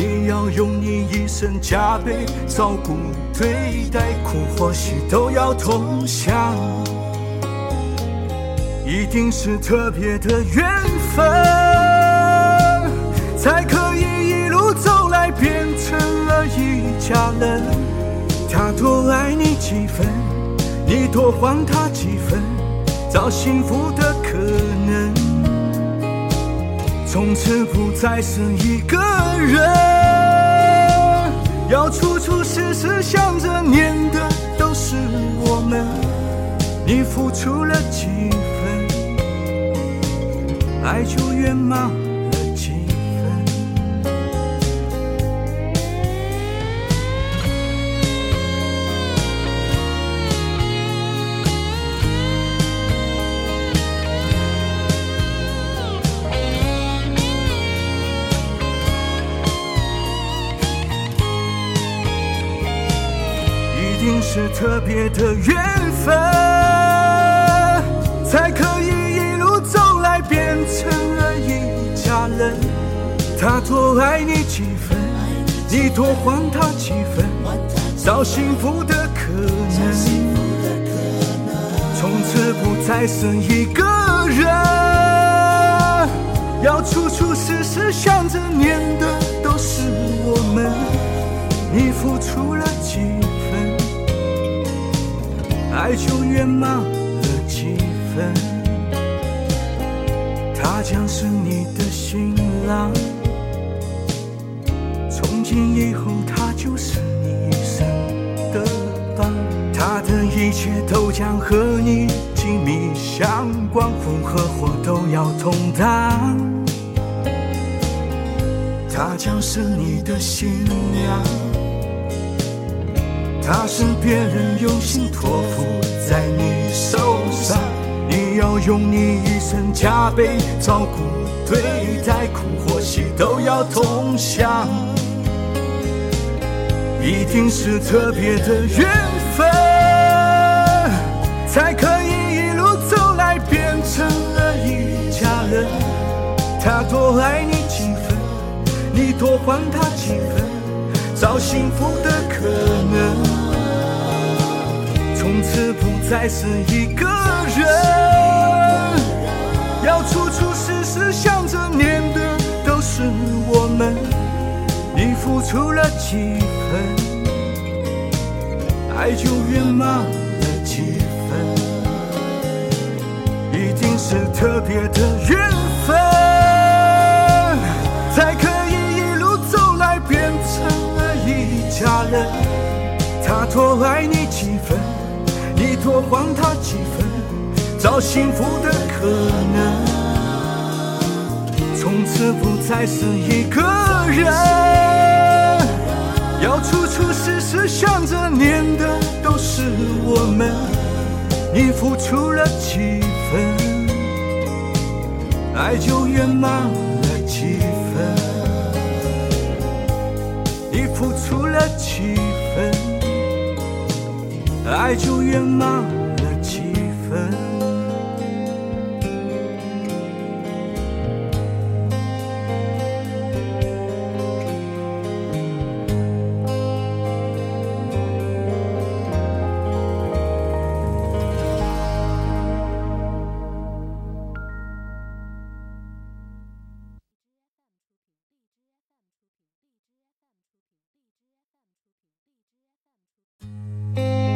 你要用你一生加倍照顾对待，苦或喜都要同享，一定是特别的缘分，才可以一路走来变成了一家人。他多爱你几分，你多还他几分，找幸福的可能。从此不再是一个人，要处处时时想着念的都是我们。你付出了几分，爱就圆满定。是特别的缘分，才可以一路走来变成了一家人。他多爱你几分，你多还他几分，找幸福的可能。从此不再是一个人，要处处时时想着念的都是我们。你付出了爱就圆满了几分，他将是你的新郎，从今以后他就是你一生的伴，他的一切都将和你紧密相关，风和火都要同当，他将是你的新娘。他是别人用心托付在你手上，你要用你一生加倍照顾对待，苦或喜都要同享，一定是特别的缘分，才可以一路走来变成了一家人。他多爱你几分，你多还他几分，找幸福的可能。从此不再是一个人，要处处时时想着念的都是我们。你付出了几分，爱就圆满了几分，一定是特别的缘分，才可以一路走来变成了一家人。他多爱你几分。多还他几分，找幸福的可能。从此不再是一个人，要处处时时想着念的都是我们。你付出了几分，爱就圆满了爱就圆满。